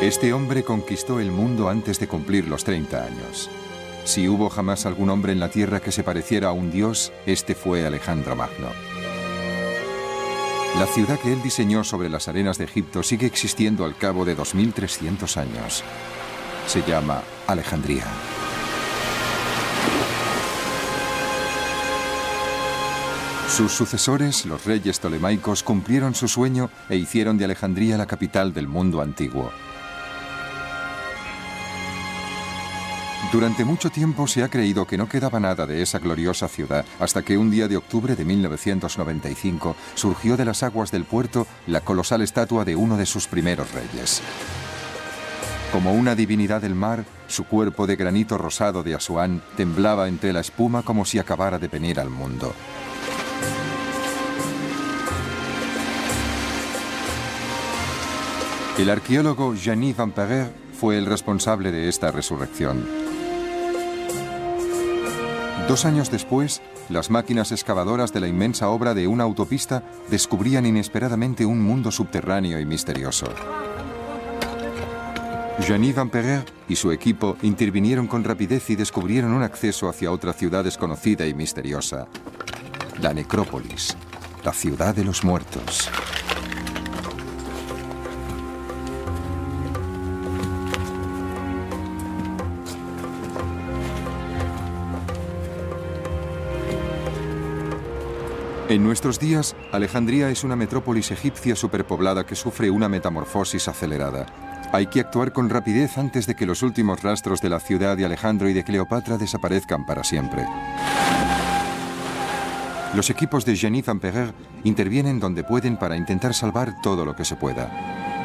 Este hombre conquistó el mundo antes de cumplir los 30 años. Si hubo jamás algún hombre en la tierra que se pareciera a un dios, este fue Alejandro Magno. La ciudad que él diseñó sobre las arenas de Egipto sigue existiendo al cabo de 2300 años. Se llama Alejandría. Sus sucesores, los reyes tolemaicos, cumplieron su sueño e hicieron de Alejandría la capital del mundo antiguo. Durante mucho tiempo se ha creído que no quedaba nada de esa gloriosa ciudad hasta que un día de octubre de 1995 surgió de las aguas del puerto la colosal estatua de uno de sus primeros reyes. Como una divinidad del mar, su cuerpo de granito rosado de Asuán temblaba entre la espuma como si acabara de venir al mundo. El arqueólogo Jean Van Perrer fue el responsable de esta resurrección. Dos años después, las máquinas excavadoras de la inmensa obra de una autopista descubrían inesperadamente un mundo subterráneo y misterioso. Jean Van Perrer y su equipo intervinieron con rapidez y descubrieron un acceso hacia otra ciudad desconocida y misteriosa, la necrópolis, la ciudad de los muertos. En nuestros días, Alejandría es una metrópolis egipcia superpoblada que sufre una metamorfosis acelerada. Hay que actuar con rapidez antes de que los últimos rastros de la ciudad de Alejandro y de Cleopatra desaparezcan para siempre. Los equipos de Jenny Van Perrer intervienen donde pueden para intentar salvar todo lo que se pueda.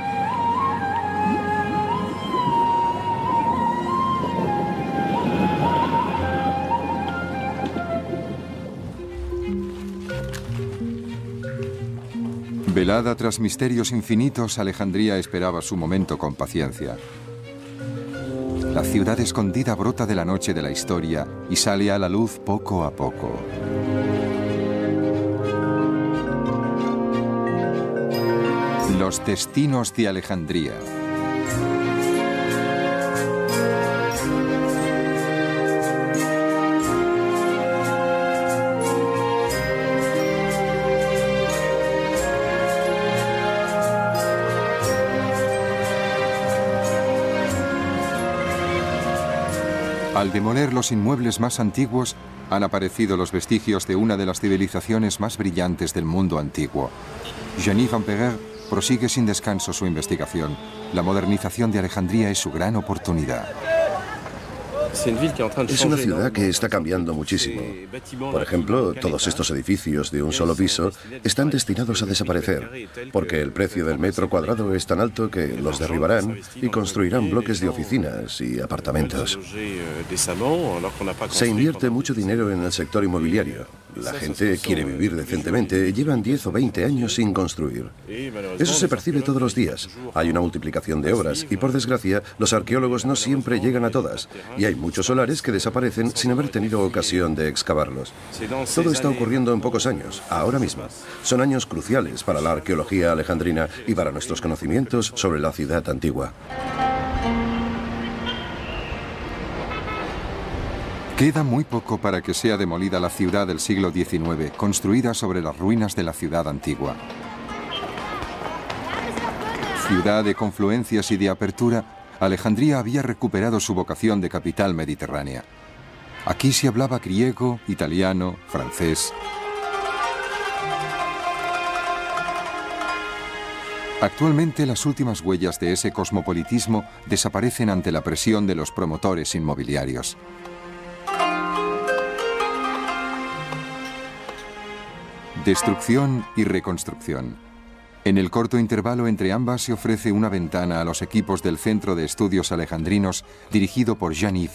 Velada tras misterios infinitos, Alejandría esperaba su momento con paciencia. La ciudad escondida brota de la noche de la historia y sale a la luz poco a poco. Los destinos de Alejandría. Al demoler los inmuebles más antiguos, han aparecido los vestigios de una de las civilizaciones más brillantes del mundo antiguo. Jenny Van Perrer prosigue sin descanso su investigación. La modernización de Alejandría es su gran oportunidad. Es una ciudad que está cambiando muchísimo. Por ejemplo, todos estos edificios de un solo piso están destinados a desaparecer, porque el precio del metro cuadrado es tan alto que los derribarán y construirán bloques de oficinas y apartamentos. Se invierte mucho dinero en el sector inmobiliario. La gente quiere vivir decentemente, llevan 10 o 20 años sin construir. Eso se percibe todos los días. Hay una multiplicación de obras y por desgracia los arqueólogos no siempre llegan a todas y hay muchos solares que desaparecen sin haber tenido ocasión de excavarlos. Todo está ocurriendo en pocos años, ahora mismo. Son años cruciales para la arqueología alejandrina y para nuestros conocimientos sobre la ciudad antigua. Queda muy poco para que sea demolida la ciudad del siglo XIX, construida sobre las ruinas de la ciudad antigua. Ciudad de confluencias y de apertura, Alejandría había recuperado su vocación de capital mediterránea. Aquí se hablaba griego, italiano, francés. Actualmente las últimas huellas de ese cosmopolitismo desaparecen ante la presión de los promotores inmobiliarios. Destrucción y reconstrucción. En el corto intervalo entre ambas se ofrece una ventana a los equipos del Centro de Estudios Alejandrinos dirigido por Jean-Yves.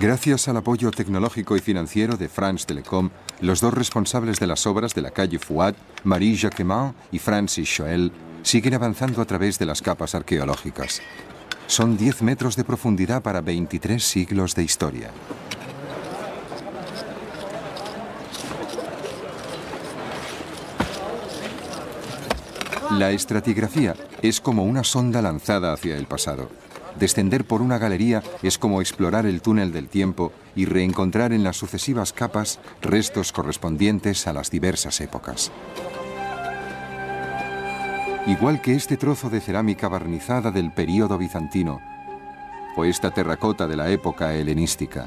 Gracias al apoyo tecnológico y financiero de France Telecom, los dos responsables de las obras de la calle Fouad, Marie Jacquemin y Francis Choel, siguen avanzando a través de las capas arqueológicas. Son 10 metros de profundidad para 23 siglos de historia. La estratigrafía es como una sonda lanzada hacia el pasado. Descender por una galería es como explorar el túnel del tiempo y reencontrar en las sucesivas capas restos correspondientes a las diversas épocas. Igual que este trozo de cerámica barnizada del período bizantino o esta terracota de la época helenística.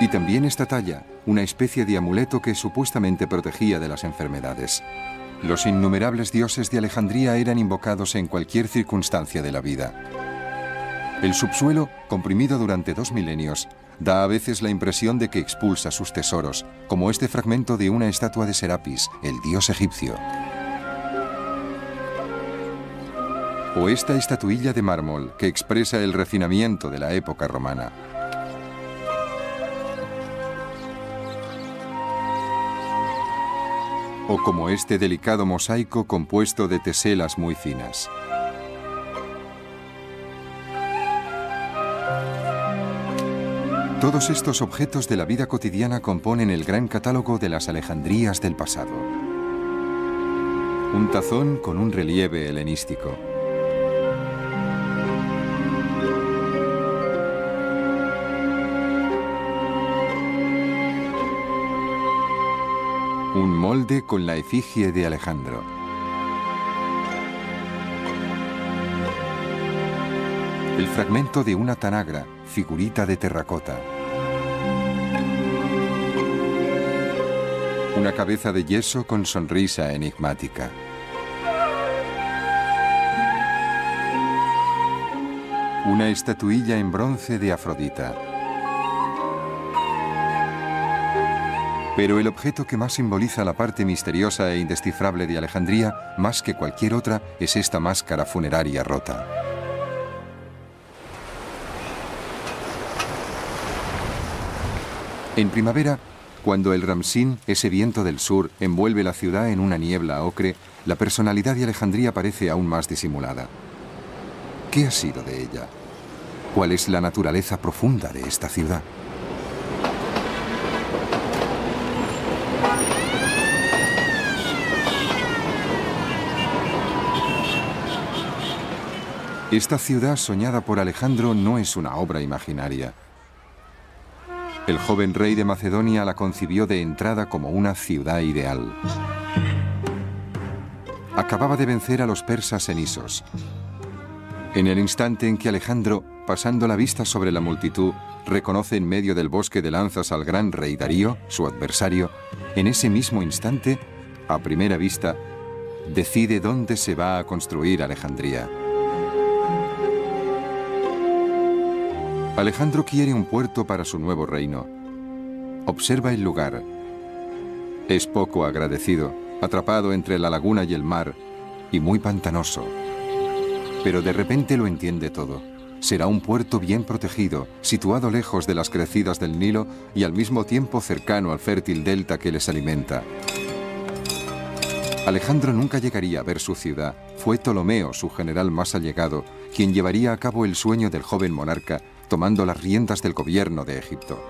Y también esta talla, una especie de amuleto que supuestamente protegía de las enfermedades. Los innumerables dioses de Alejandría eran invocados en cualquier circunstancia de la vida. El subsuelo, comprimido durante dos milenios, da a veces la impresión de que expulsa sus tesoros, como este fragmento de una estatua de Serapis, el dios egipcio. O esta estatuilla de mármol que expresa el refinamiento de la época romana. O como este delicado mosaico compuesto de teselas muy finas. Todos estos objetos de la vida cotidiana componen el gran catálogo de las Alejandrías del pasado. Un tazón con un relieve helenístico. Molde con la efigie de Alejandro. El fragmento de una tanagra, figurita de terracota. Una cabeza de yeso con sonrisa enigmática. Una estatuilla en bronce de Afrodita. Pero el objeto que más simboliza la parte misteriosa e indescifrable de Alejandría, más que cualquier otra, es esta máscara funeraria rota. En primavera, cuando el Ramsín, ese viento del sur, envuelve la ciudad en una niebla ocre, la personalidad de Alejandría parece aún más disimulada. ¿Qué ha sido de ella? ¿Cuál es la naturaleza profunda de esta ciudad? Esta ciudad soñada por Alejandro no es una obra imaginaria. El joven rey de Macedonia la concibió de entrada como una ciudad ideal. Acababa de vencer a los persas en Isos. En el instante en que Alejandro, pasando la vista sobre la multitud, reconoce en medio del bosque de lanzas al gran rey Darío, su adversario, en ese mismo instante, a primera vista, decide dónde se va a construir Alejandría. Alejandro quiere un puerto para su nuevo reino. Observa el lugar. Es poco agradecido, atrapado entre la laguna y el mar, y muy pantanoso. Pero de repente lo entiende todo. Será un puerto bien protegido, situado lejos de las crecidas del Nilo y al mismo tiempo cercano al fértil delta que les alimenta. Alejandro nunca llegaría a ver su ciudad. Fue Ptolomeo, su general más allegado, quien llevaría a cabo el sueño del joven monarca tomando las riendas del gobierno de Egipto.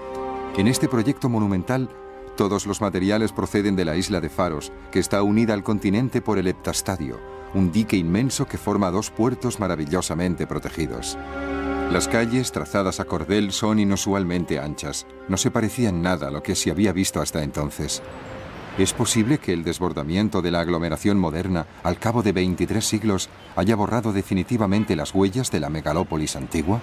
En este proyecto monumental, todos los materiales proceden de la isla de Faros, que está unida al continente por el Heptastadio, un dique inmenso que forma dos puertos maravillosamente protegidos. Las calles, trazadas a cordel, son inusualmente anchas. No se parecían nada a lo que se había visto hasta entonces. ¿Es posible que el desbordamiento de la aglomeración moderna, al cabo de 23 siglos, haya borrado definitivamente las huellas de la megalópolis antigua?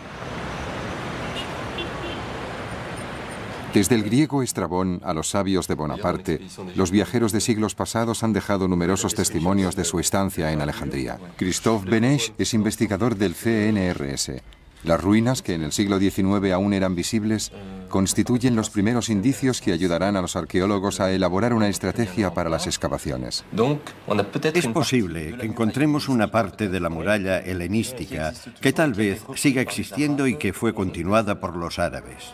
Desde el griego Estrabón a los sabios de Bonaparte, los viajeros de siglos pasados han dejado numerosos testimonios de su estancia en Alejandría. Christophe Benesch es investigador del CNRS. Las ruinas, que en el siglo XIX aún eran visibles, constituyen los primeros indicios que ayudarán a los arqueólogos a elaborar una estrategia para las excavaciones. Es posible que encontremos una parte de la muralla helenística que tal vez siga existiendo y que fue continuada por los árabes.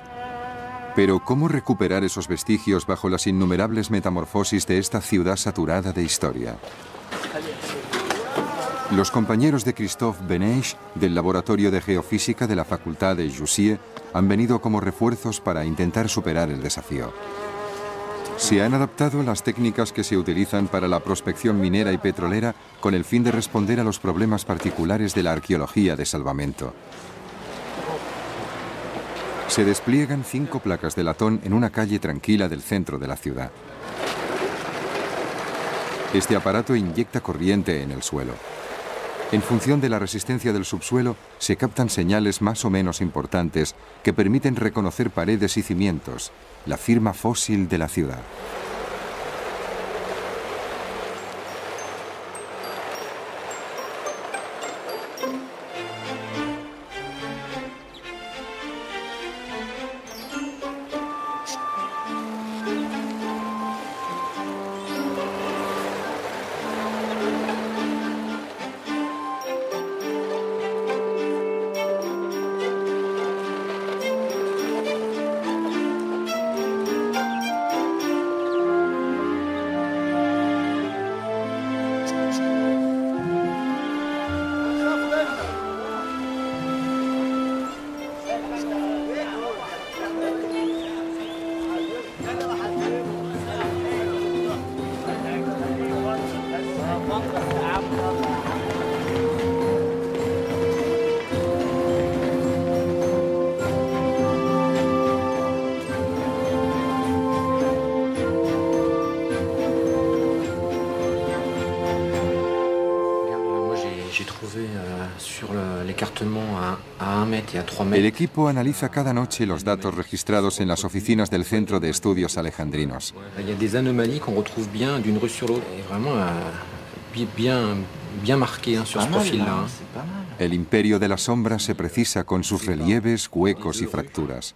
Pero ¿cómo recuperar esos vestigios bajo las innumerables metamorfosis de esta ciudad saturada de historia? Los compañeros de Christophe Benesch del Laboratorio de Geofísica de la Facultad de Jussieu han venido como refuerzos para intentar superar el desafío. Se han adaptado las técnicas que se utilizan para la prospección minera y petrolera con el fin de responder a los problemas particulares de la arqueología de salvamento. Se despliegan cinco placas de latón en una calle tranquila del centro de la ciudad. Este aparato inyecta corriente en el suelo. En función de la resistencia del subsuelo, se captan señales más o menos importantes que permiten reconocer paredes y cimientos, la firma fósil de la ciudad. Equipo analiza cada noche los datos registrados en las oficinas del Centro de Estudios Alejandrinos. El imperio de las sombras se precisa con sus relieves, huecos y fracturas.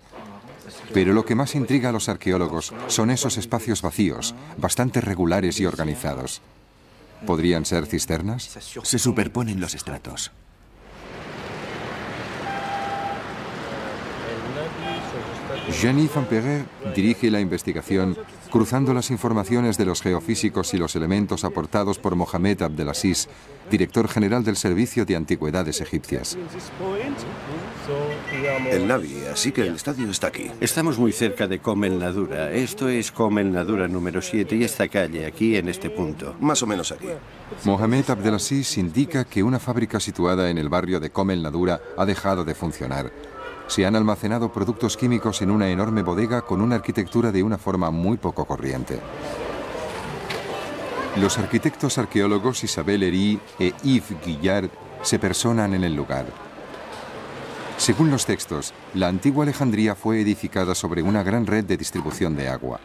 Pero lo que más intriga a los arqueólogos son esos espacios vacíos, bastante regulares y organizados. ¿Podrían ser cisternas? Se superponen los estratos. Jenny Van Perret dirige la investigación cruzando las informaciones de los geofísicos y los elementos aportados por Mohamed Abdelaziz, director general del Servicio de Antigüedades Egipcias. El Navi, así que el estadio está aquí. Estamos muy cerca de Comel Nadura. Esto es Comel Nadura número 7 y esta calle, aquí en este punto. Más o menos aquí. Mohamed Abdelaziz indica que una fábrica situada en el barrio de Comel Nadura ha dejado de funcionar se han almacenado productos químicos en una enorme bodega con una arquitectura de una forma muy poco corriente. Los arquitectos arqueólogos Isabel Hery e Yves Guillard se personan en el lugar. Según los textos, la antigua Alejandría fue edificada sobre una gran red de distribución de agua.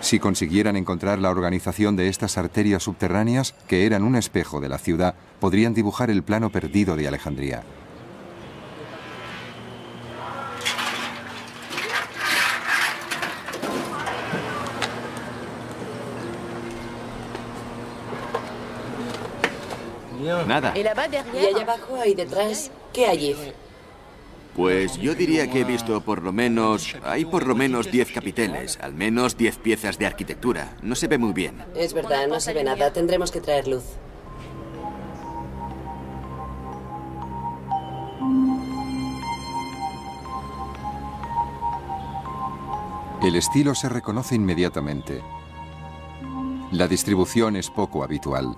Si consiguieran encontrar la organización de estas arterias subterráneas, que eran un espejo de la ciudad, podrían dibujar el plano perdido de Alejandría. Nada. Y allá abajo, ahí detrás, ¿qué hay? Pues yo diría que he visto por lo menos... Hay por lo menos 10 capiteles, al menos 10 piezas de arquitectura. No se ve muy bien. Es verdad, no se ve nada. Tendremos que traer luz. El estilo se reconoce inmediatamente. La distribución es poco habitual.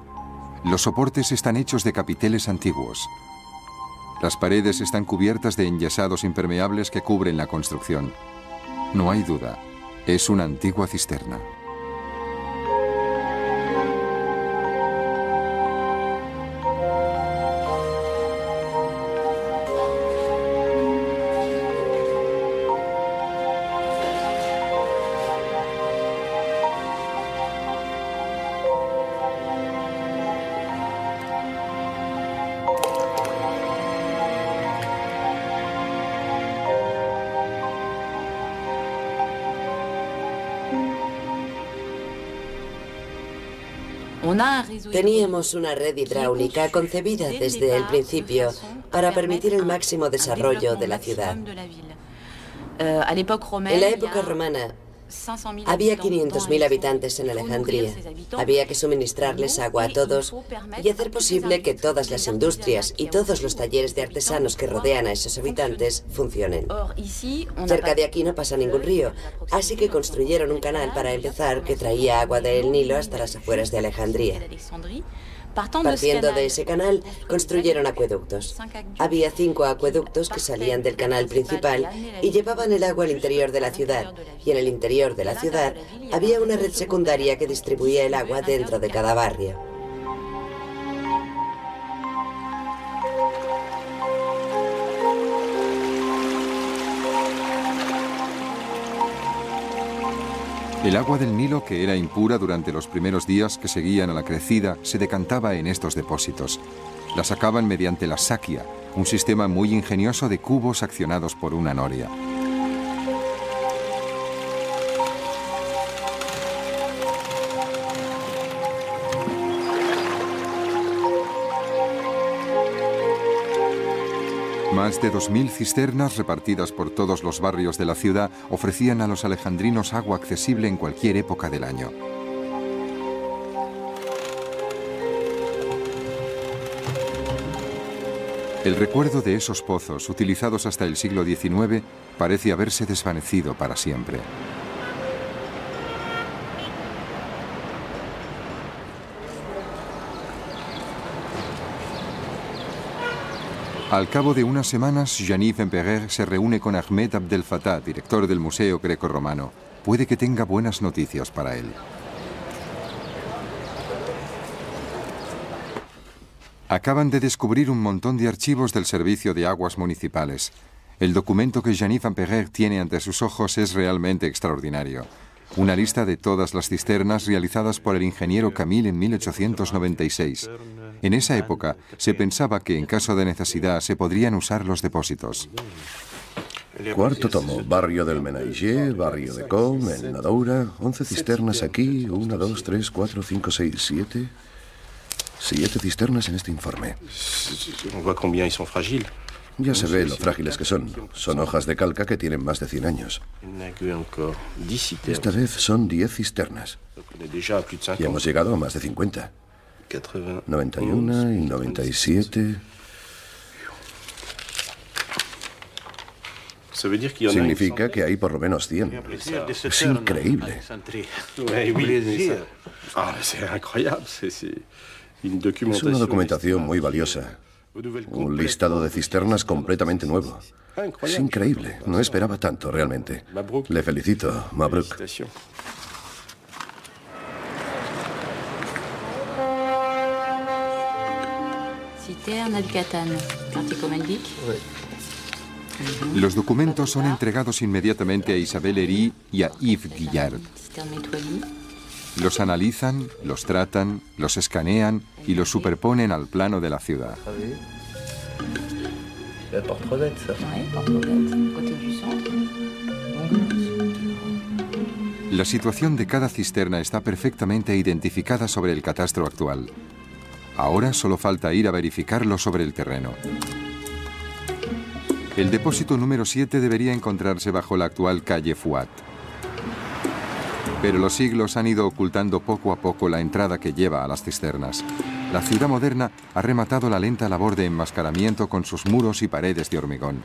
Los soportes están hechos de capiteles antiguos. Las paredes están cubiertas de enyesados impermeables que cubren la construcción. No hay duda, es una antigua cisterna. Teníamos una red hidráulica concebida desde el principio para permitir el máximo desarrollo de la ciudad. En la época romana, Había 500.000 habitantes en Alejandría. Había que suministrarles agua a todos y hacer posible que todas las industrias y todos los talleres de artesanos que rodean a esos habitantes funcionen. Cerca de aquí no pasa ningún río, así que construyeron un canal para empezar que traía agua del Nilo hasta las afueras de Alejandría. Partiendo de ese canal, construyeron acueductos. Había cinco acueductos que salían del canal principal y llevaban el agua al interior de la ciudad. Y en el interior de la ciudad había una red secundaria que distribuía el agua dentro de cada barrio. El agua del Nilo, que era impura durante los primeros días que seguían a la crecida, se decantaba en estos depósitos. La sacaban mediante la saquia, un sistema muy ingenioso de cubos accionados por una noria. Más de 2.000 cisternas repartidas por todos los barrios de la ciudad ofrecían a los alejandrinos agua accesible en cualquier época del año. El recuerdo de esos pozos, utilizados hasta el siglo XIX, parece haberse desvanecido para siempre. Al cabo de unas semanas, Janif Emperer se reúne con Ahmed Abdel Fattah, director del Museo Greco-Romano. Puede que tenga buenas noticias para él. Acaban de descubrir un montón de archivos del Servicio de Aguas Municipales. El documento que Janif Emperer tiene ante sus ojos es realmente extraordinario. Una lista de todas las cisternas realizadas por el ingeniero Camille en 1896. En esa época se pensaba que en caso de necesidad se podrían usar los depósitos. Cuarto tomo, barrio del Menaillé, barrio de Com, en Nadoura, 11 cisternas aquí, 1, 2, 3, 4, 5, 6, 7. Siete cisternas en este informe. Ya se ve lo frágiles que son. Son hojas de calca que tienen más de 100 años. Esta vez son 10 cisternas. Y hemos llegado a más de 50. 91 y 97. Significa que hay por lo menos 100. Es increíble. Es una documentación muy valiosa. Un listado de cisternas completamente nuevo. Es increíble. No esperaba tanto, realmente. Le felicito, Mabruk. Los documentos son entregados inmediatamente a Isabel Hery y a Yves Guillard. Los analizan, los tratan, los escanean y los superponen al plano de la ciudad. La situación de cada cisterna está perfectamente identificada sobre el catastro actual. Ahora solo falta ir a verificarlo sobre el terreno. El depósito número 7 debería encontrarse bajo la actual calle Fuat. Pero los siglos han ido ocultando poco a poco la entrada que lleva a las cisternas. La ciudad moderna ha rematado la lenta labor de enmascaramiento con sus muros y paredes de hormigón.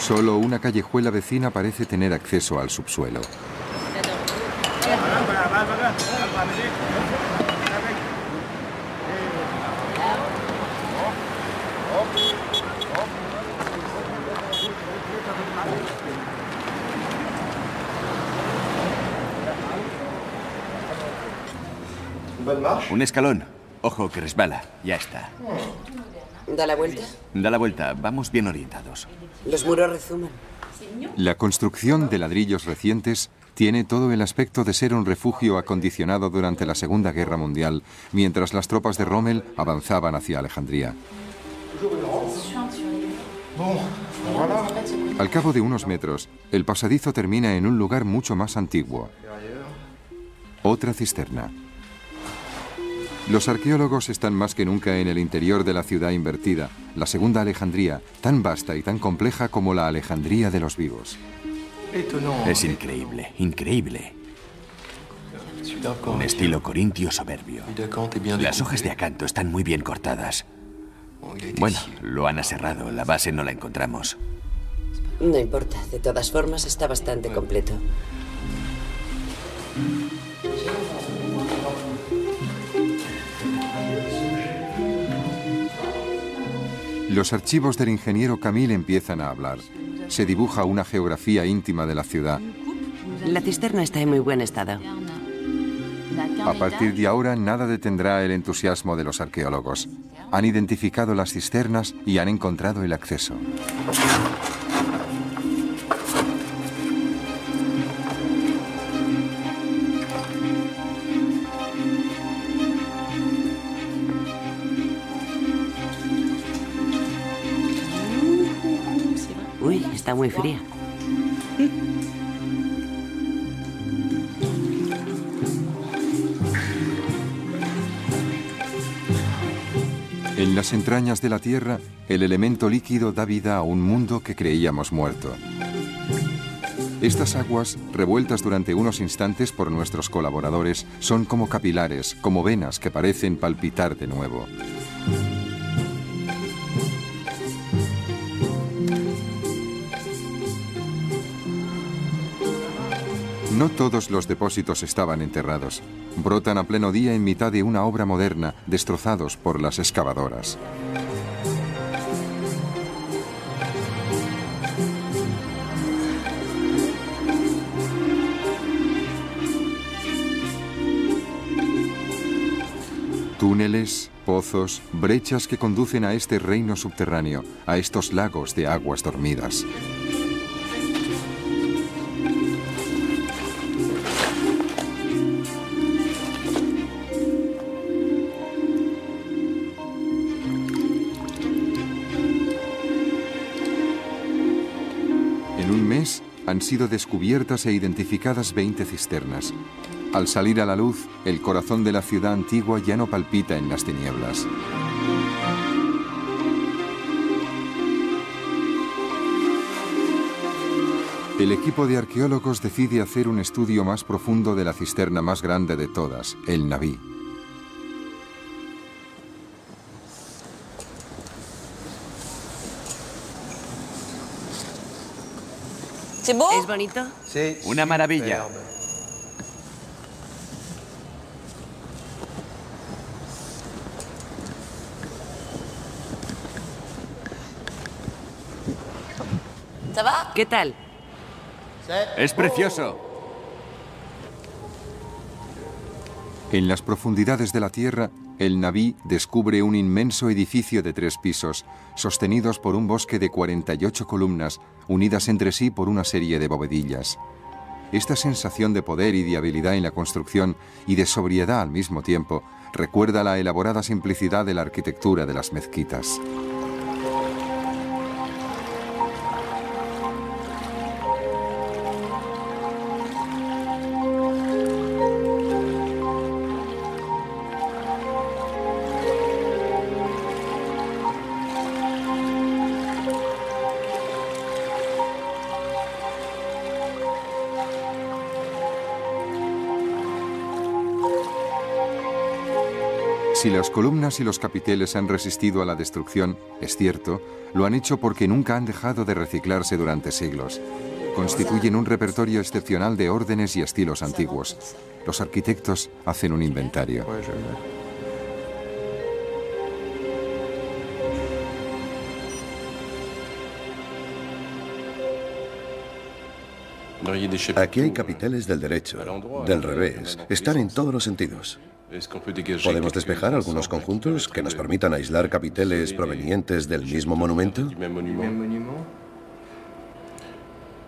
Solo una callejuela vecina parece tener acceso al subsuelo. Un escalón. Ojo que resbala. Ya está. ¿Da la vuelta? Da la vuelta. Vamos bien orientados. Los muros rezuman. La construcción de ladrillos recientes tiene todo el aspecto de ser un refugio acondicionado durante la Segunda Guerra Mundial, mientras las tropas de Rommel avanzaban hacia Alejandría. Al cabo de unos metros, el pasadizo termina en un lugar mucho más antiguo. Otra cisterna. Los arqueólogos están más que nunca en el interior de la ciudad invertida, la segunda Alejandría, tan vasta y tan compleja como la Alejandría de los vivos. Es increíble, increíble. Un estilo corintio soberbio. Las hojas de acanto están muy bien cortadas. Bueno, lo han aserrado, la base no la encontramos. No importa, de todas formas está bastante completo. Los archivos del ingeniero Camille empiezan a hablar. Se dibuja una geografía íntima de la ciudad. La cisterna está en muy buen estado. A partir de ahora, nada detendrá el entusiasmo de los arqueólogos. Han identificado las cisternas y han encontrado el acceso. Muy fría. En las entrañas de la Tierra, el elemento líquido da vida a un mundo que creíamos muerto. Estas aguas, revueltas durante unos instantes por nuestros colaboradores, son como capilares, como venas que parecen palpitar de nuevo. No todos los depósitos estaban enterrados. Brotan a pleno día en mitad de una obra moderna, destrozados por las excavadoras. Túneles, pozos, brechas que conducen a este reino subterráneo, a estos lagos de aguas dormidas. Sido descubiertas e identificadas 20 cisternas. Al salir a la luz, el corazón de la ciudad antigua ya no palpita en las tinieblas. El equipo de arqueólogos decide hacer un estudio más profundo de la cisterna más grande de todas, el Naví. ¿Es bonito? Una maravilla. ¿Qué tal? Es precioso. En las profundidades de la Tierra, el Naví descubre un inmenso edificio de tres pisos, sostenidos por un bosque de 48 columnas, unidas entre sí por una serie de bovedillas. Esta sensación de poder y de habilidad en la construcción y de sobriedad al mismo tiempo recuerda la elaborada simplicidad de la arquitectura de las mezquitas. Si las columnas y los capiteles han resistido a la destrucción, es cierto, lo han hecho porque nunca han dejado de reciclarse durante siglos. Constituyen un repertorio excepcional de órdenes y estilos antiguos. Los arquitectos hacen un inventario. Aquí hay capiteles del derecho, del revés. Están en todos los sentidos. ¿Podemos despejar algunos conjuntos que nos permitan aislar capiteles provenientes del mismo monumento?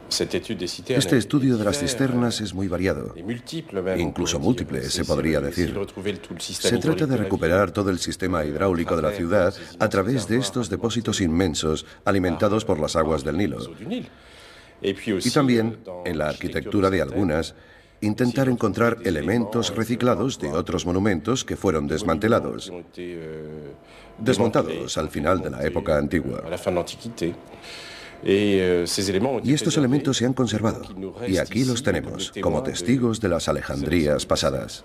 Este estudio de las cisternas es muy variado, incluso múltiple, se podría decir. Se trata de recuperar todo el sistema hidráulico de la ciudad a través de estos depósitos inmensos alimentados por las aguas del Nilo. Y también en la arquitectura de algunas intentar encontrar elementos reciclados de otros monumentos que fueron desmantelados, desmontados al final de la época antigua. Y estos elementos se han conservado, y aquí los tenemos, como testigos de las Alejandrías pasadas.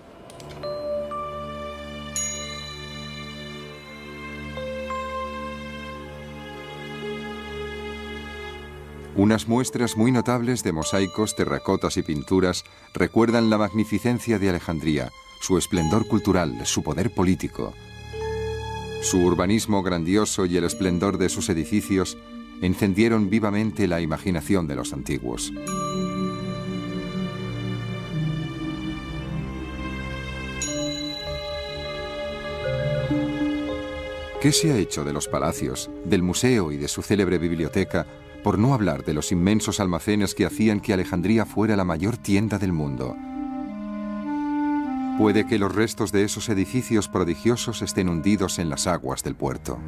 Unas muestras muy notables de mosaicos, terracotas y pinturas recuerdan la magnificencia de Alejandría, su esplendor cultural, su poder político. Su urbanismo grandioso y el esplendor de sus edificios encendieron vivamente la imaginación de los antiguos. ¿Qué se ha hecho de los palacios, del museo y de su célebre biblioteca por no hablar de los inmensos almacenes que hacían que Alejandría fuera la mayor tienda del mundo. Puede que los restos de esos edificios prodigiosos estén hundidos en las aguas del puerto.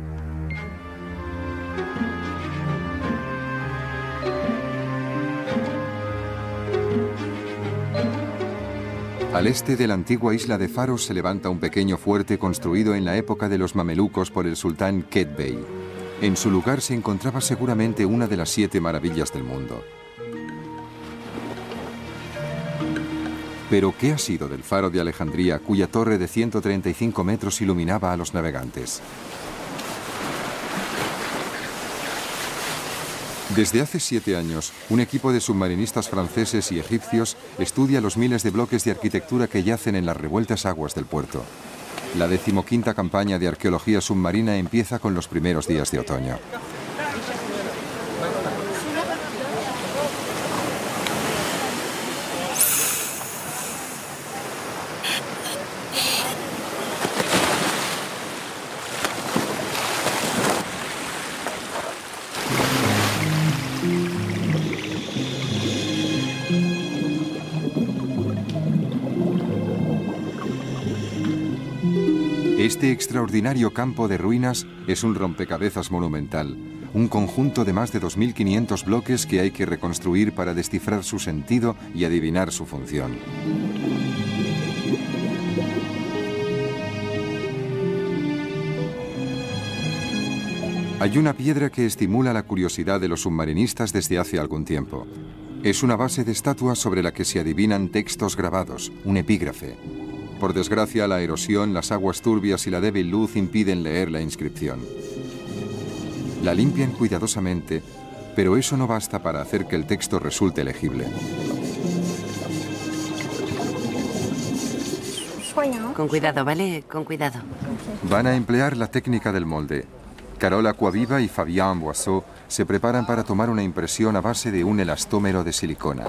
Al este de la antigua isla de Faros se levanta un pequeño fuerte construido en la época de los mamelucos por el sultán Ket Bey. En su lugar se encontraba seguramente una de las siete maravillas del mundo. Pero ¿qué ha sido del faro de Alejandría cuya torre de 135 metros iluminaba a los navegantes? Desde hace siete años, un equipo de submarinistas franceses y egipcios estudia los miles de bloques de arquitectura que yacen en las revueltas aguas del puerto. La decimoquinta campaña de arqueología submarina empieza con los primeros días de otoño. Extraordinario campo de ruinas es un rompecabezas monumental, un conjunto de más de 2.500 bloques que hay que reconstruir para descifrar su sentido y adivinar su función. Hay una piedra que estimula la curiosidad de los submarinistas desde hace algún tiempo. Es una base de estatua sobre la que se adivinan textos grabados, un epígrafe. Por desgracia, la erosión, las aguas turbias y la débil luz impiden leer la inscripción. La limpian cuidadosamente, pero eso no basta para hacer que el texto resulte legible. Con cuidado, ¿vale? Con cuidado. Van a emplear la técnica del molde. Carol Aquaviva y Fabien Boisseau se preparan para tomar una impresión a base de un elastómero de silicona.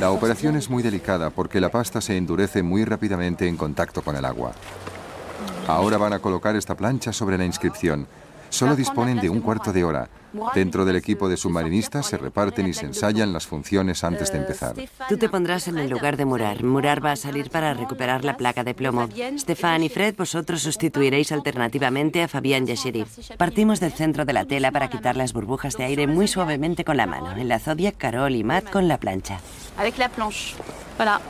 La operación es muy delicada porque la pasta se endurece muy rápidamente en contacto con el agua. Ahora van a colocar esta plancha sobre la inscripción. Solo disponen de un cuarto de hora. Dentro del equipo de submarinistas se reparten y se ensayan las funciones antes de empezar. Tú te pondrás en el lugar de Murar. Murar va a salir para recuperar la placa de plomo. Stefan y Fred, vosotros sustituiréis alternativamente a Fabián y a. Partimos del centro de la tela para quitar las burbujas de aire muy suavemente con la mano. En la zodia, Carol y Matt con la plancha avec la planche. Voilà.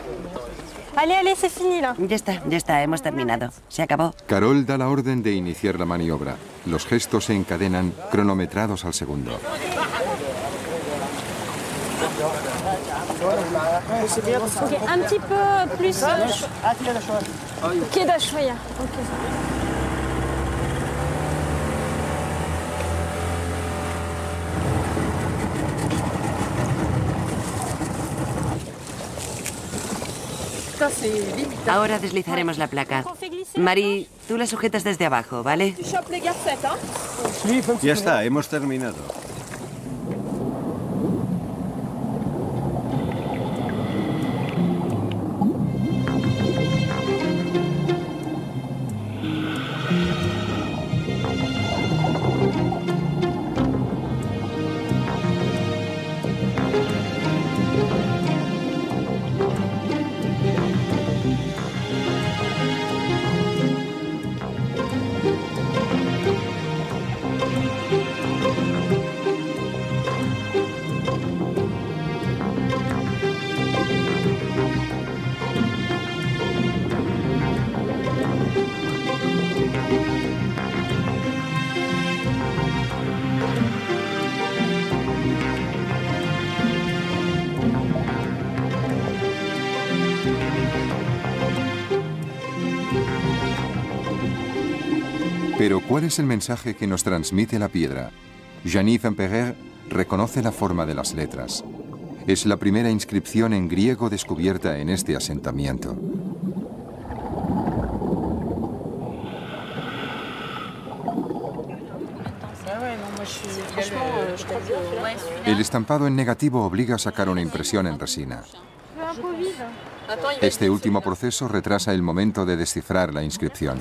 Allez, allez, c'est fini là. Ya está, ya está, hemos terminado. Se acabó. Carol da la orden de iniciar la maniobra. Los gestos se encadenan, cronometrados al segundo. Ok, un petit peu plus. Euh, ok, Ahora deslizaremos la placa. Mari, tú la sujetas desde abajo, ¿vale? Ya está, hemos terminado. Pero ¿cuál es el mensaje que nos transmite la piedra? Jeannie Van reconoce la forma de las letras. Es la primera inscripción en griego descubierta en este asentamiento. El estampado en negativo obliga a sacar una impresión en resina. Este último proceso retrasa el momento de descifrar la inscripción.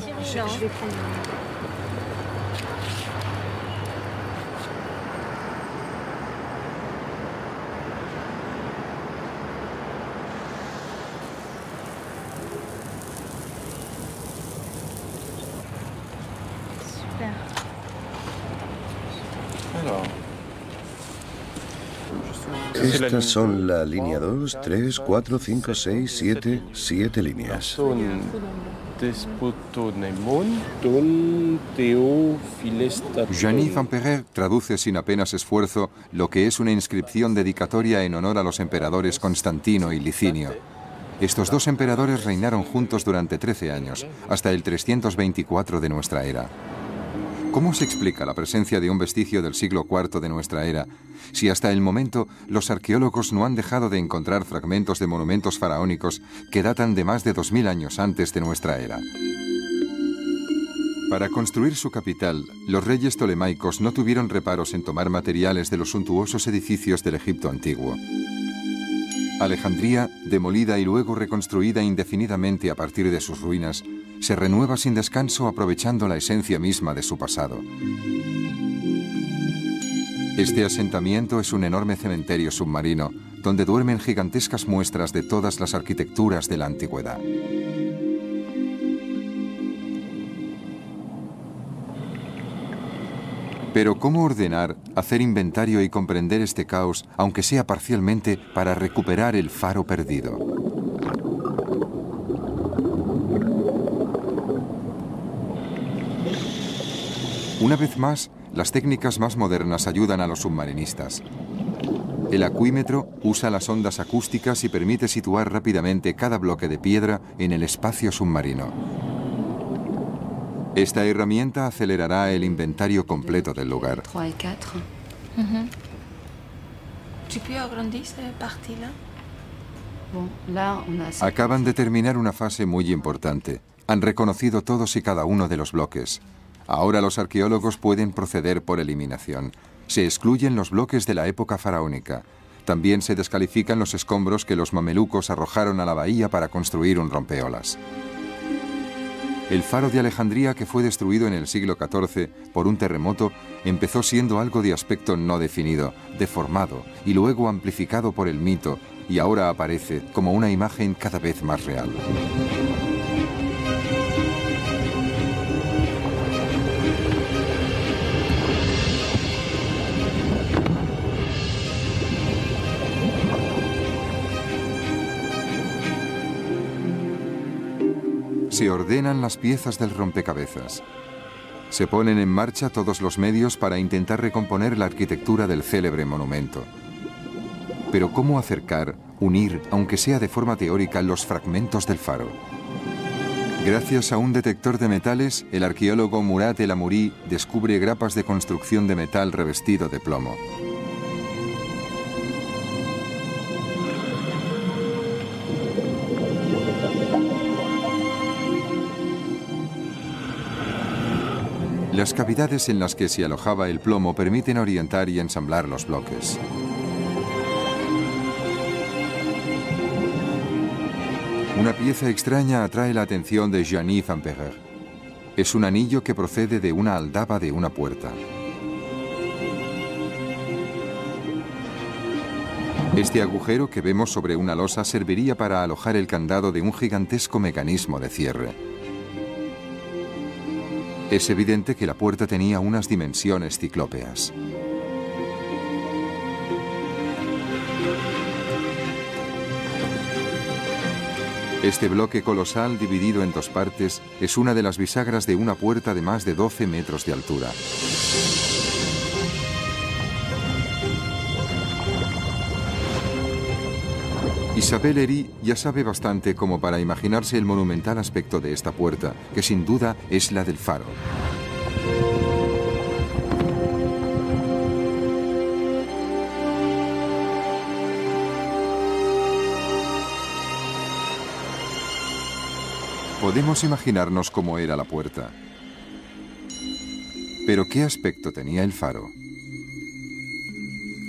Estas son la línea 2, 3, 4, 5, 6, 7, 7 líneas. Jeannie Van Perrer traduce sin apenas esfuerzo lo que es una inscripción dedicatoria en honor a los emperadores Constantino y Licinio. Estos dos emperadores reinaron juntos durante 13 años, hasta el 324 de nuestra era. ¿Cómo se explica la presencia de un vestigio del siglo IV de nuestra era, si hasta el momento los arqueólogos no han dejado de encontrar fragmentos de monumentos faraónicos que datan de más de 2.000 años antes de nuestra era? Para construir su capital, los reyes tolemaicos no tuvieron reparos en tomar materiales de los suntuosos edificios del Egipto antiguo. Alejandría, demolida y luego reconstruida indefinidamente a partir de sus ruinas, se renueva sin descanso aprovechando la esencia misma de su pasado. Este asentamiento es un enorme cementerio submarino donde duermen gigantescas muestras de todas las arquitecturas de la antigüedad. Pero ¿cómo ordenar, hacer inventario y comprender este caos, aunque sea parcialmente, para recuperar el faro perdido? Una vez más, las técnicas más modernas ayudan a los submarinistas. El acuímetro usa las ondas acústicas y permite situar rápidamente cada bloque de piedra en el espacio submarino. Esta herramienta acelerará el inventario completo del lugar. Acaban de terminar una fase muy importante. Han reconocido todos y cada uno de los bloques. Ahora los arqueólogos pueden proceder por eliminación. Se excluyen los bloques de la época faraónica. También se descalifican los escombros que los mamelucos arrojaron a la bahía para construir un rompeolas. El faro de Alejandría, que fue destruido en el siglo XIV por un terremoto, empezó siendo algo de aspecto no definido, deformado y luego amplificado por el mito, y ahora aparece como una imagen cada vez más real. Se ordenan las piezas del rompecabezas. Se ponen en marcha todos los medios para intentar recomponer la arquitectura del célebre monumento. Pero ¿cómo acercar, unir, aunque sea de forma teórica, los fragmentos del faro? Gracias a un detector de metales, el arqueólogo Murat El Amouri descubre grapas de construcción de metal revestido de plomo. Las cavidades en las que se alojaba el plomo permiten orientar y ensamblar los bloques. Una pieza extraña atrae la atención de Jeannie Van Perrer. Es un anillo que procede de una aldaba de una puerta. Este agujero que vemos sobre una losa serviría para alojar el candado de un gigantesco mecanismo de cierre. Es evidente que la puerta tenía unas dimensiones ciclópeas. Este bloque colosal dividido en dos partes es una de las bisagras de una puerta de más de 12 metros de altura. Isabel Herry ya sabe bastante como para imaginarse el monumental aspecto de esta puerta, que sin duda es la del faro. Podemos imaginarnos cómo era la puerta. Pero ¿qué aspecto tenía el faro?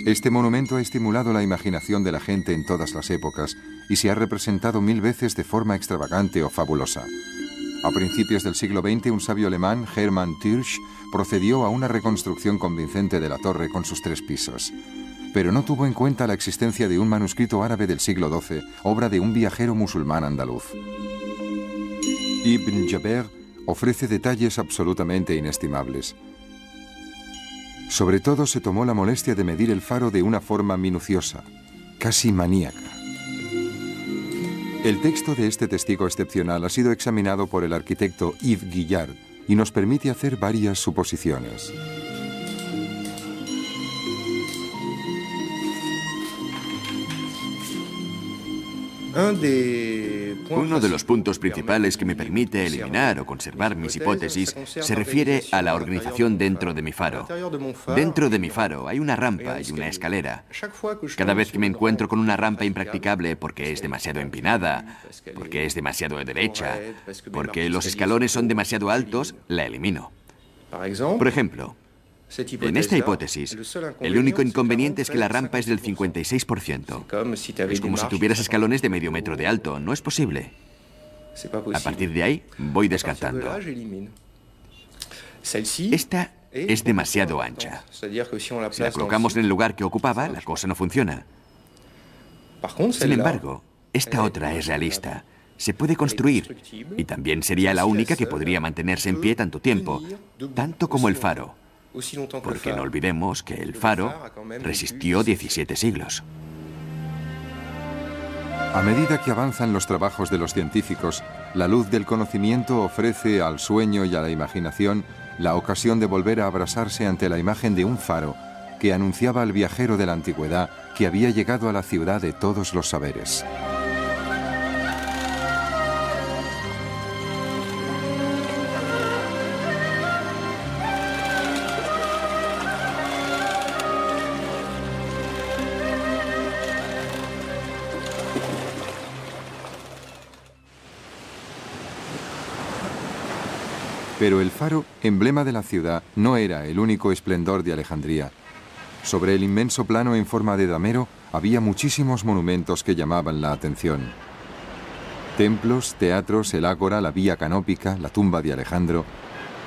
Este monumento ha estimulado la imaginación de la gente en todas las épocas y se ha representado mil veces de forma extravagante o fabulosa. A principios del siglo XX, un sabio alemán, Hermann Türsch, procedió a una reconstrucción convincente de la torre con sus tres pisos. Pero no tuvo en cuenta la existencia de un manuscrito árabe del siglo XII, obra de un viajero musulmán andaluz. Ibn Jaber ofrece detalles absolutamente inestimables. Sobre todo se tomó la molestia de medir el faro de una forma minuciosa, casi maníaca. El texto de este testigo excepcional ha sido examinado por el arquitecto Yves Guillard y nos permite hacer varias suposiciones. Uno de los puntos principales que me permite eliminar o conservar mis hipótesis se refiere a la organización dentro de mi faro. Dentro de mi faro hay una rampa y una escalera. Cada vez que me encuentro con una rampa impracticable porque es demasiado empinada, porque es demasiado derecha, porque los escalones son demasiado altos, la elimino. Por ejemplo, en esta hipótesis, el único inconveniente es que la rampa es del 56%. Es como si tuvieras escalones de medio metro de alto. No es posible. A partir de ahí, voy descartando. Esta es demasiado ancha. Si la colocamos en el lugar que ocupaba, la cosa no funciona. Sin embargo, esta otra es realista. Se puede construir y también sería la única que podría mantenerse en pie tanto tiempo, tanto como el faro. Porque no olvidemos que el faro resistió 17 siglos. A medida que avanzan los trabajos de los científicos, la luz del conocimiento ofrece al sueño y a la imaginación la ocasión de volver a abrasarse ante la imagen de un faro que anunciaba al viajero de la antigüedad que había llegado a la ciudad de todos los saberes. Pero el faro, emblema de la ciudad, no era el único esplendor de Alejandría. Sobre el inmenso plano en forma de damero había muchísimos monumentos que llamaban la atención. Templos, teatros, el ágora, la vía canópica, la tumba de Alejandro.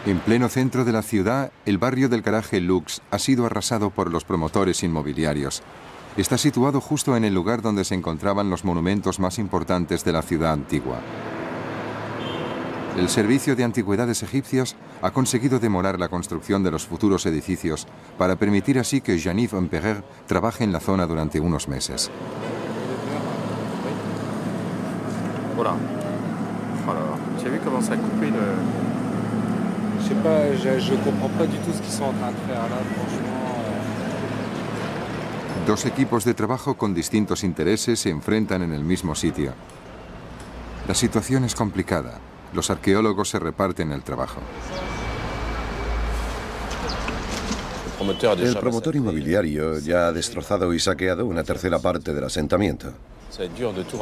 En pleno centro de la ciudad, el barrio del garaje Lux ha sido arrasado por los promotores inmobiliarios. Está situado justo en el lugar donde se encontraban los monumentos más importantes de la ciudad antigua. El Servicio de Antigüedades Egipcias ha conseguido demorar la construcción de los futuros edificios para permitir así que Janif Emperer trabaje en la zona durante unos meses. Voilà. Voilà. Tu as vu comment ça a coupé le... Je sais pas, je, je comprends pas du tout ce qu'ils sont en train de faire là, franchement. Dos equipos de trabajo con distintos intereses se enfrentan en el mismo sitio. La situación es complicada. Los arqueólogos se reparten el trabajo. El promotor inmobiliario ya ha destrozado y saqueado una tercera parte del asentamiento.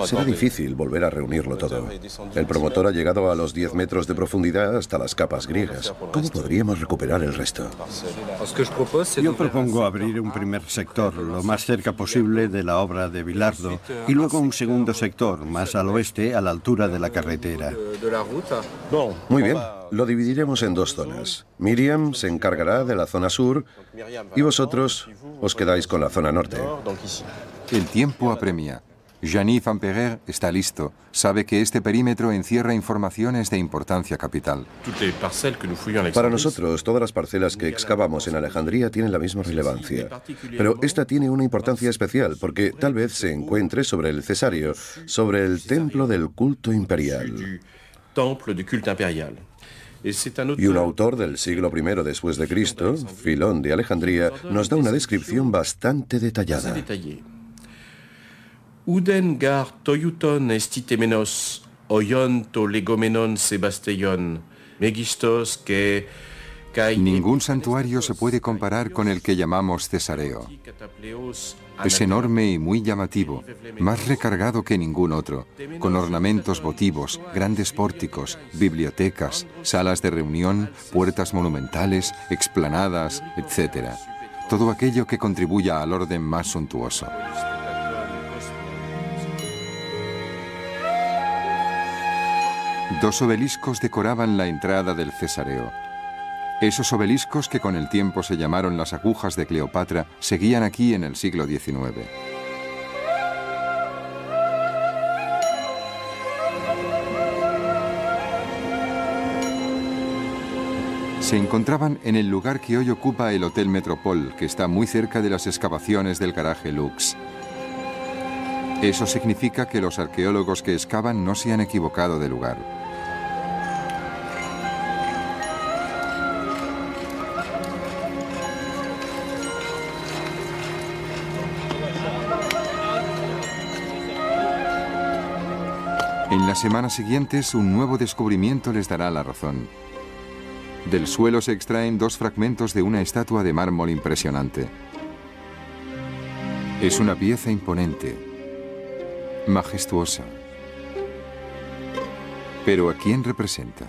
Será difícil volver a reunirlo todo. El promotor ha llegado a los 10 metros de profundidad hasta las capas griegas. ¿Cómo podríamos recuperar el resto? Yo propongo abrir un primer sector lo más cerca posible de la obra de Bilardo y luego un segundo sector más al oeste a la altura de la carretera. Muy bien, lo dividiremos en dos zonas. Miriam se encargará de la zona sur y vosotros os quedáis con la zona norte. El tiempo apremia. Jean-Yves Amperer está listo. Sabe que este perímetro encierra informaciones de importancia capital. Para nosotros, todas las parcelas que excavamos en Alejandría tienen la misma relevancia. Pero esta tiene una importancia especial porque tal vez se encuentre sobre el Cesario, sobre el templo del culto imperial. Y un autor del siglo I después de Cristo, Filón de Alejandría, nos da una descripción bastante detallada. Uden gar toiuton estitemenos oion to legomenon megistos que Ningún santuario se puede comparar con el que llamamos Cesareo. Es enorme y muy llamativo, más recargado que ningún otro, con ornamentos votivos, grandes pórticos, bibliotecas, salas de reunión, puertas monumentales, explanadas, etc. Todo aquello que contribuya al orden más suntuoso. Dos obeliscos decoraban la entrada del Cesareo. Esos obeliscos que con el tiempo se llamaron las agujas de Cleopatra seguían aquí en el siglo XIX. Se encontraban en el lugar que hoy ocupa el Hotel Metropol, que está muy cerca de las excavaciones del garaje Lux. Eso significa que los arqueólogos que excavan no se han equivocado de lugar. En las semanas siguientes, un nuevo descubrimiento les dará la razón. Del suelo se extraen dos fragmentos de una estatua de mármol impresionante. Es una pieza imponente, majestuosa. Pero ¿a quién representa?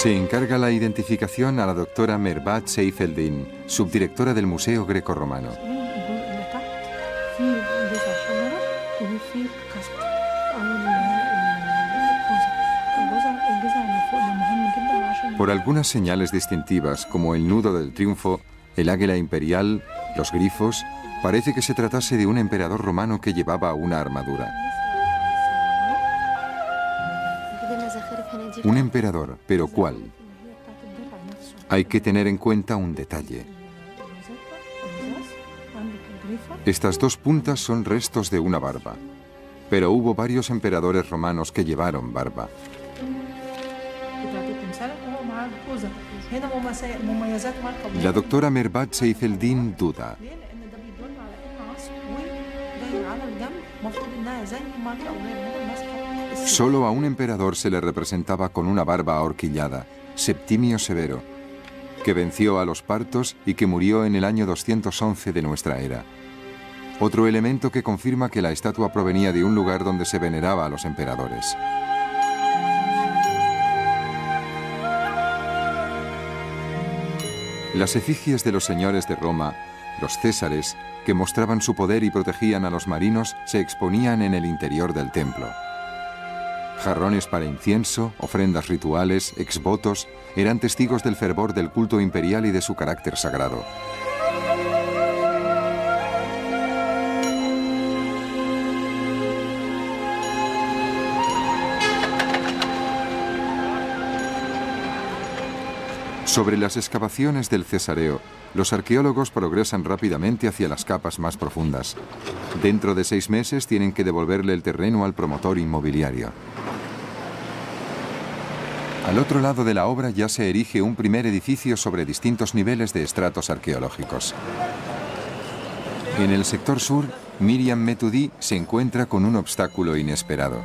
Se encarga la identificación a la doctora Merbat Seifeldin, subdirectora del Museo Greco-Romano. Por algunas señales distintivas, como el nudo del triunfo, el águila imperial, los grifos, parece que se tratase de un emperador romano que llevaba una armadura. Un emperador, pero ¿cuál? Hay que tener en cuenta un detalle. Estas dos puntas son restos de una barba, pero hubo varios emperadores romanos que llevaron barba. La doctora Merbat Seifeldin duda. Solo a un emperador se le representaba con una barba ahorquillada, Septimio Severo, que venció a los partos y que murió en el año 211 de nuestra era. Otro elemento que confirma que la estatua provenía de un lugar donde se veneraba a los emperadores. Las efigies de los señores de Roma, los césares, que mostraban su poder y protegían a los marinos, se exponían en el interior del templo. Jarrones para incienso, ofrendas rituales, exvotos, eran testigos del fervor del culto imperial y de su carácter sagrado. Sobre las excavaciones del Cesareo, los arqueólogos progresan rápidamente hacia las capas más profundas. Dentro de seis meses tienen que devolverle el terreno al promotor inmobiliario. Al otro lado de la obra ya se erige un primer edificio sobre distintos niveles de estratos arqueológicos. En el sector sur, Miriam Metudi se encuentra con un obstáculo inesperado.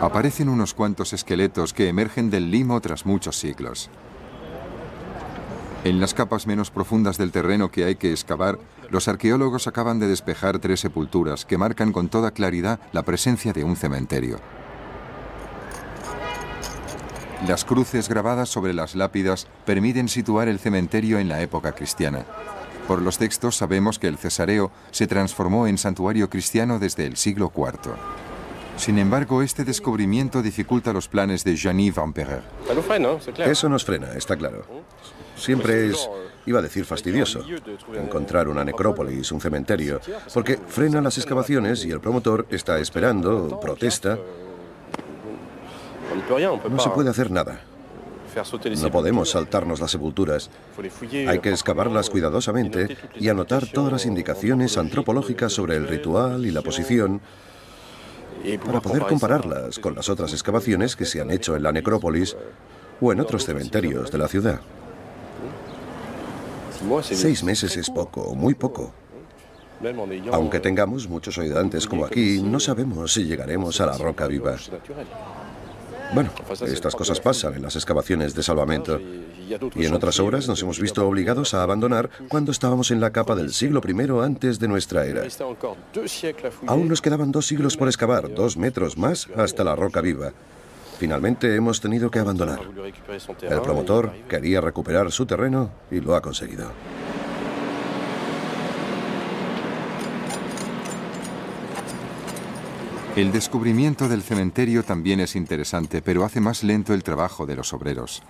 Aparecen unos cuantos esqueletos que emergen del limo tras muchos siglos. En las capas menos profundas del terreno que hay que excavar, los arqueólogos acaban de despejar tres sepulturas que marcan con toda claridad la presencia de un cementerio. Las cruces grabadas sobre las lápidas permiten situar el cementerio en la época cristiana. Por los textos sabemos que el cesareo se transformó en santuario cristiano desde el siglo IV. Sin embargo, este descubrimiento dificulta los planes de Jeannie Van Perrer. Eso nos frena, está claro. Siempre es, iba a decir fastidioso, encontrar una necrópolis, un cementerio, porque frena las excavaciones y el promotor está esperando, protesta. No se puede hacer nada. No podemos saltarnos las sepulturas. Hay que excavarlas cuidadosamente y anotar todas las indicaciones antropológicas sobre el ritual y la posición para poder compararlas con las otras excavaciones que se han hecho en la necrópolis o en otros cementerios de la ciudad. Seis meses es poco, muy poco. Aunque tengamos muchos ayudantes como aquí, no sabemos si llegaremos a la roca viva. Bueno, estas cosas pasan en las excavaciones de salvamento. Y en otras obras nos hemos visto obligados a abandonar cuando estábamos en la capa del siglo I antes de nuestra era. Aún nos quedaban dos siglos por excavar, dos metros más hasta la roca viva. Finalmente hemos tenido que abandonar. El promotor quería recuperar su terreno y lo ha conseguido. El descubrimiento del cementerio también es interesante, pero hace más lento el trabajo de los obreros.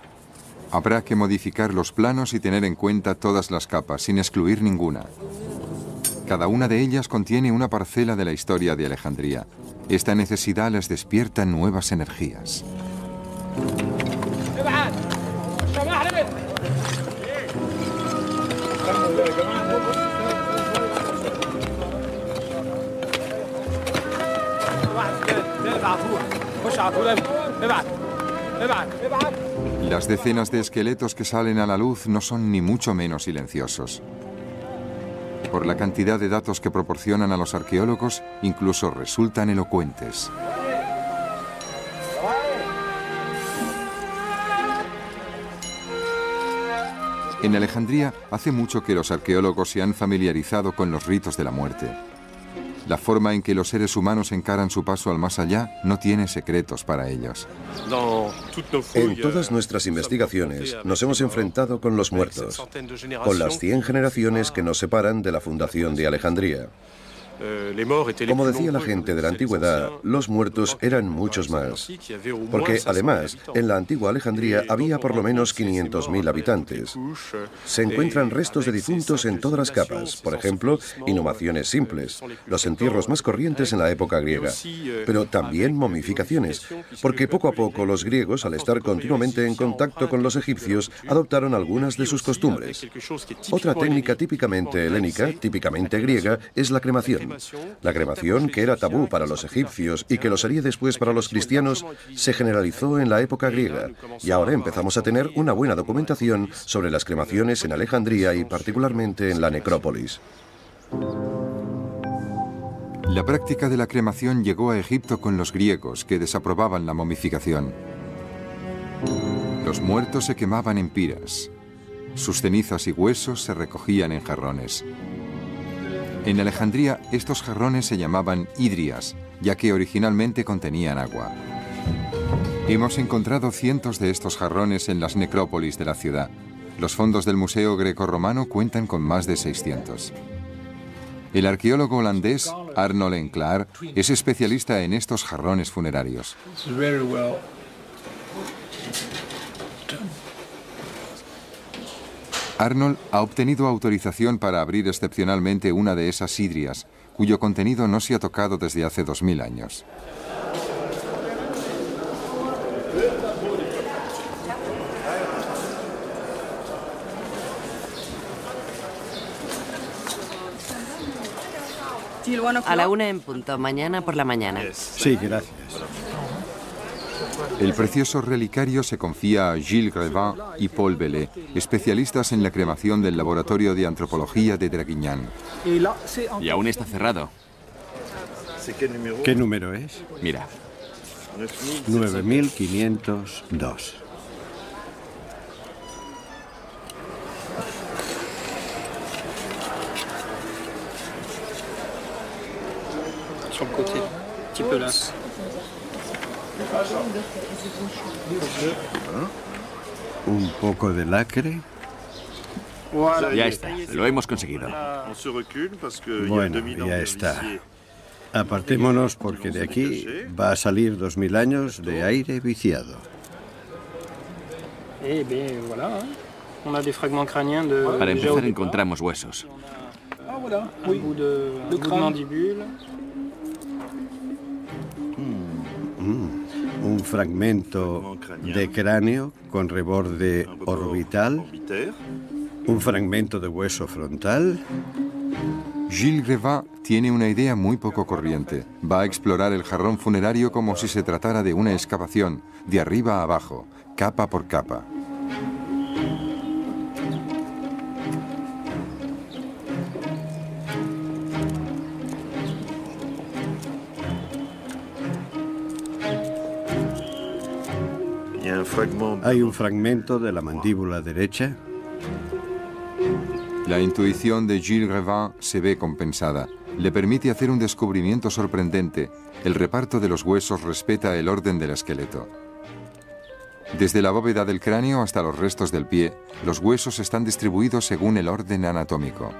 Habrá que modificar los planos y tener en cuenta todas las capas, sin excluir ninguna. Cada una de ellas contiene una parcela de la historia de Alejandría. Esta necesidad les despierta nuevas energías. Las decenas de esqueletos que salen a la luz no son ni mucho menos silenciosos. Por la cantidad de datos que proporcionan a los arqueólogos, incluso resultan elocuentes. En Alejandría hace mucho que los arqueólogos se han familiarizado con los ritos de la muerte. La forma en que los seres humanos encaran su paso al más allá no tiene secretos para ellos. En todas nuestras investigaciones nos hemos enfrentado con los muertos, con las 100 generaciones que nos separan de la fundación de Alejandría. Como decía la gente de la antigüedad, los muertos eran muchos más, porque además en la antigua Alejandría había por lo menos 500.000 habitantes. Se encuentran restos de difuntos en todas las capas, por ejemplo, inhumaciones simples, los entierros más corrientes en la época griega, pero también momificaciones, porque poco a poco los griegos, al estar continuamente en contacto con los egipcios, adoptaron algunas de sus costumbres. Otra técnica típicamente helénica, típicamente griega, es la cremación. La cremación, que era tabú para los egipcios y que lo sería después para los cristianos, se generalizó en la época griega y ahora empezamos a tener una buena documentación sobre las cremaciones en Alejandría y particularmente en la necrópolis. La práctica de la cremación llegó a Egipto con los griegos, que desaprobaban la momificación. Los muertos se quemaban en piras. Sus cenizas y huesos se recogían en jarrones. En Alejandría, estos jarrones se llamaban hidrias, ya que originalmente contenían agua. Hemos encontrado cientos de estos jarrones en las necrópolis de la ciudad. Los fondos del Museo Greco-Romano cuentan con más de 600. El arqueólogo holandés Arnold Enclair es especialista en estos jarrones funerarios. Arnold ha obtenido autorización para abrir excepcionalmente una de esas hidrias, cuyo contenido no se ha tocado desde hace 2000 años. A la una en punto, mañana por la mañana. Sí, gracias. El precioso relicario se confía a Gilles Grevin y Paul Bellet, especialistas en la cremación del Laboratorio de Antropología de Draguignan. Y aún está cerrado. ¿Qué número es? Mira. 9502. Sur le côté, un petit peu là. Un poco de lacre. Ya está, lo hemos conseguido. Bueno, ya está. Apartémonos porque de aquí va a salir dos mil años de aire viciado. Eh bien, voilà. On a des fragments crâniens de. Para empezar encontramos huesos. Un fragmento de cráneo con reborde orbital, un fragmento de hueso frontal. Gilles Revin tiene una idea muy poco corriente. Va a explorar el jarrón funerario como si se tratara de una excavación, de arriba a abajo, capa por capa. Hay un fragmento de la mandíbula derecha. La intuición de Gilles Revin se ve compensada. Le permite hacer un descubrimiento sorprendente. El reparto de los huesos respeta el orden del esqueleto. Desde la bóveda del cráneo hasta los restos del pie, los huesos están distribuidos según el orden anatómico.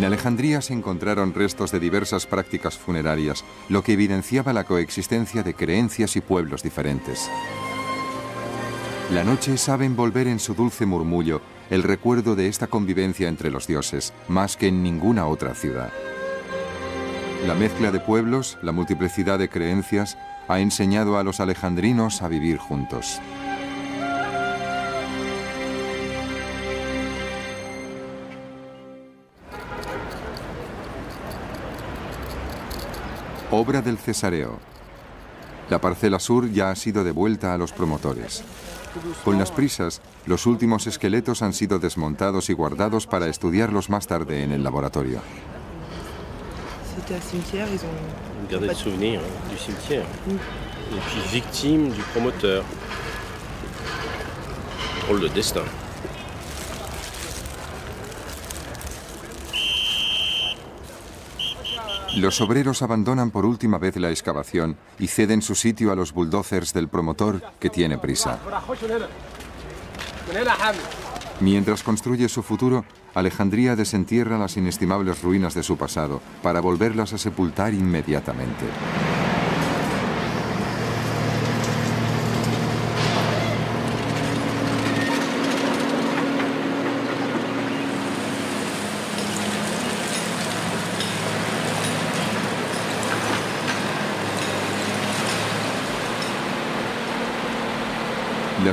En Alejandría se encontraron restos de diversas prácticas funerarias, lo que evidenciaba la coexistencia de creencias y pueblos diferentes. La noche sabe envolver en su dulce murmullo el recuerdo de esta convivencia entre los dioses, más que en ninguna otra ciudad. La mezcla de pueblos, la multiplicidad de creencias, ha enseñado a los alejandrinos a vivir juntos. Obra del Cesareo. La parcela sur ya ha sido devuelta a los promotores. Con las prisas, los últimos esqueletos han sido desmontados y guardados para estudiarlos más tarde en el laboratorio. Los obreros abandonan por última vez la excavación y ceden su sitio a los bulldozers del promotor que tiene prisa. Mientras construye su futuro, Alejandría desentierra las inestimables ruinas de su pasado para volverlas a sepultar inmediatamente.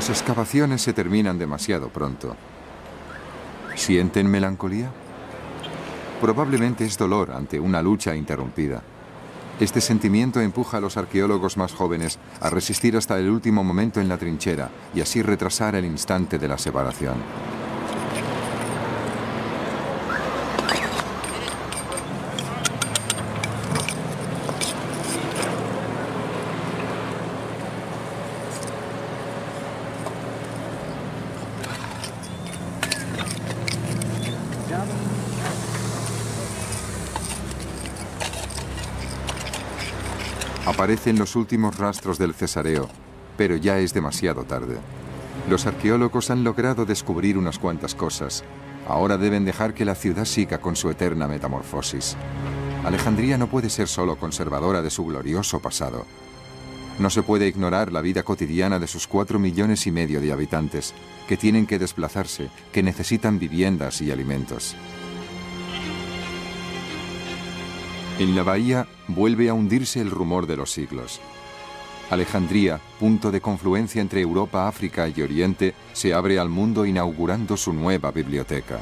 Las excavaciones se terminan demasiado pronto. ¿Sienten melancolía? Probablemente es dolor ante una lucha interrumpida. Este sentimiento empuja a los arqueólogos más jóvenes a resistir hasta el último momento en la trinchera y así retrasar el instante de la separación. Aparecen los últimos rastros del cesareo, pero ya es demasiado tarde. Los arqueólogos han logrado descubrir unas cuantas cosas. Ahora deben dejar que la ciudad siga con su eterna metamorfosis. Alejandría no puede ser solo conservadora de su glorioso pasado. No se puede ignorar la vida cotidiana de sus cuatro millones y medio de habitantes, que tienen que desplazarse, que necesitan viviendas y alimentos. En la bahía vuelve a hundirse el rumor de los siglos. Alejandría, punto de confluencia entre Europa, África y Oriente, se abre al mundo inaugurando su nueva biblioteca.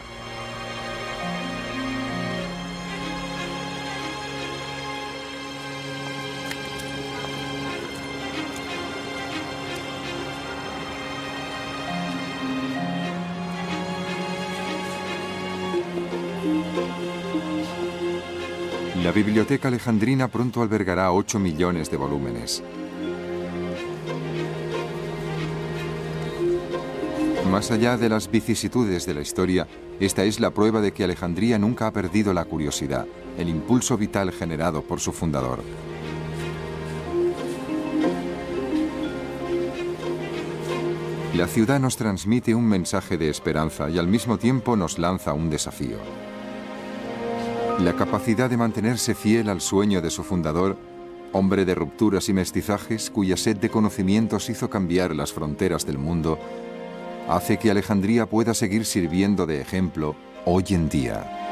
Biblioteca alejandrina pronto albergará 8 millones de volúmenes. Más allá de las vicisitudes de la historia, esta es la prueba de que Alejandría nunca ha perdido la curiosidad, el impulso vital generado por su fundador. La ciudad nos transmite un mensaje de esperanza y al mismo tiempo nos lanza un desafío. La capacidad de mantenerse fiel al sueño de su fundador, hombre de rupturas y mestizajes cuya sed de conocimientos hizo cambiar las fronteras del mundo, hace que Alejandría pueda seguir sirviendo de ejemplo hoy en día.